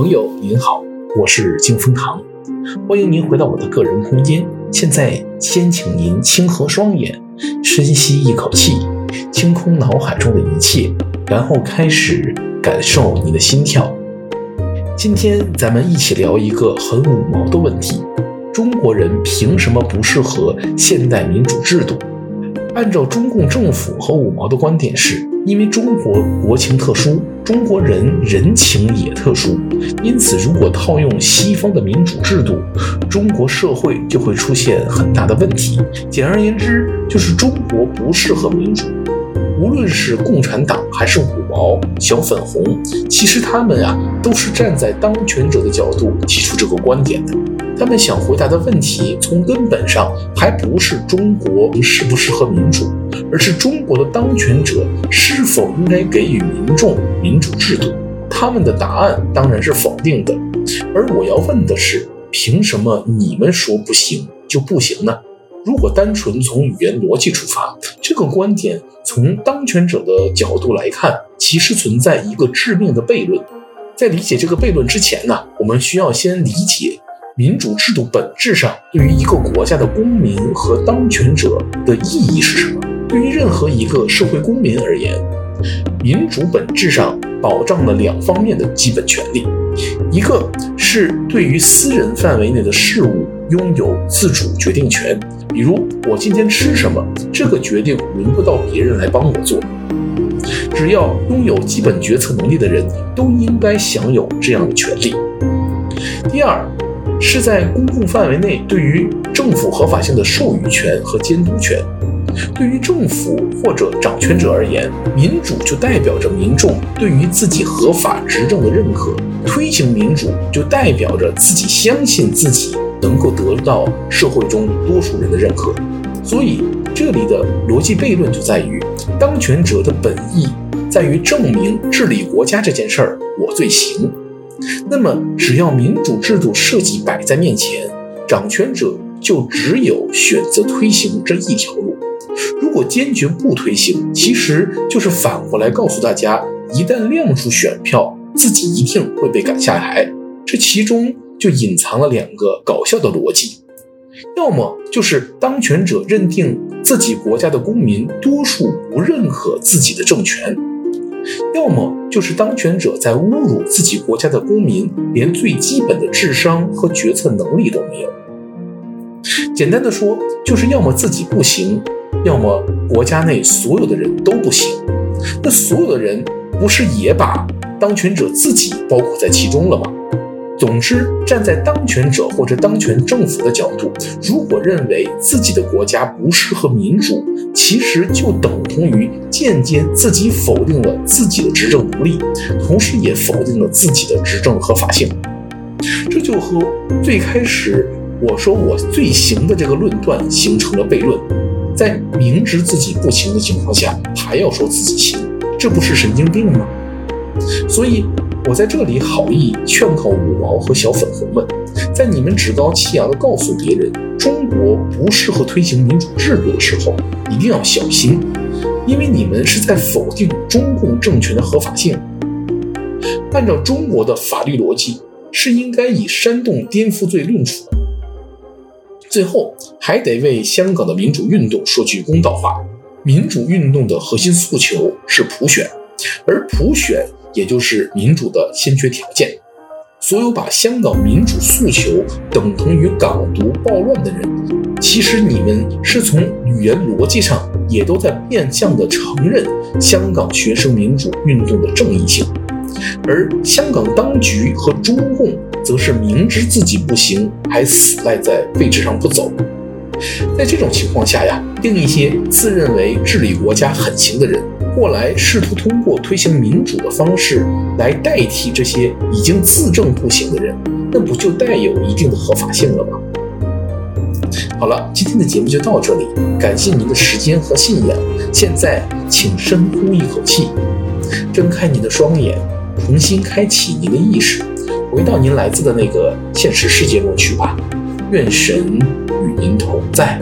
朋友您好，我是金风堂，欢迎您回到我的个人空间。现在先请您轻合双眼，深吸一口气，清空脑海中的一切，然后开始感受你的心跳。今天咱们一起聊一个很五毛的问题：中国人凭什么不适合现代民主制度？按照中共政府和五毛的观点是，因为中国国情特殊，中国人人情也特殊，因此如果套用西方的民主制度，中国社会就会出现很大的问题。简而言之，就是中国不适合民主。无论是共产党还是五毛、小粉红，其实他们啊都是站在当权者的角度提出这个观点的。他们想回答的问题，从根本上还不是中国适不适合民主，而是中国的当权者是否应该给予民众民主制度。他们的答案当然是否定的。而我要问的是，凭什么你们说不行就不行呢？如果单纯从语言逻辑出发，这个观点从当权者的角度来看，其实存在一个致命的悖论。在理解这个悖论之前呢，我们需要先理解民主制度本质上对于一个国家的公民和当权者的意义是什么。对于任何一个社会公民而言，民主本质上保障了两方面的基本权利，一个是对于私人范围内的事务拥有自主决定权。比如我今天吃什么，这个决定轮不到别人来帮我做。只要拥有基本决策能力的人都应该享有这样的权利。第二，是在公共范围内对于政府合法性的授予权和监督权。对于政府或者掌权者而言，民主就代表着民众对于自己合法执政的认可，推行民主就代表着自己相信自己。能够得到社会中多数人的认可，所以这里的逻辑悖论就在于，当权者的本意在于证明治理国家这件事儿我最行。那么，只要民主制度设计摆在面前，掌权者就只有选择推行这一条路。如果坚决不推行，其实就是反过来告诉大家，一旦亮出选票，自己一定会被赶下台。这其中。就隐藏了两个搞笑的逻辑，要么就是当权者认定自己国家的公民多数不认可自己的政权，要么就是当权者在侮辱自己国家的公民，连最基本的智商和决策能力都没有。简单的说，就是要么自己不行，要么国家内所有的人都不行。那所有的人不是也把当权者自己包括在其中了吗？总之，站在当权者或者当权政府的角度，如果认为自己的国家不适合民主，其实就等同于间接自己否定了自己的执政能力，同时也否定了自己的执政合法性。这就和最开始我说我最行的这个论断形成了悖论，在明知自己不行的情况下，还要说自己行，这不是神经病吗？所以。我在这里好意劝告五毛和小粉红们，在你们趾高气扬地告诉别人中国不适合推行民主制度的时候，一定要小心，因为你们是在否定中共政权的合法性。按照中国的法律逻辑，是应该以煽动颠覆罪论处的。最后，还得为香港的民主运动说句公道话：民主运动的核心诉求是普选，而普选。也就是民主的先决条件。所有把香港民主诉求等同于港独暴乱的人，其实你们是从语言逻辑上也都在变相的承认香港学生民主运动的正义性，而香港当局和中共则是明知自己不行，还死赖在位置上不走。在这种情况下呀，另一些自认为治理国家很行的人。过来试图通过推行民主的方式来代替这些已经自证不行的人，那不就带有一定的合法性了吗？好了，今天的节目就到这里，感谢您的时间和信仰。现在，请深呼一口气，睁开您的双眼，重新开启您的意识，回到您来自的那个现实世界中去吧。愿神与您同在。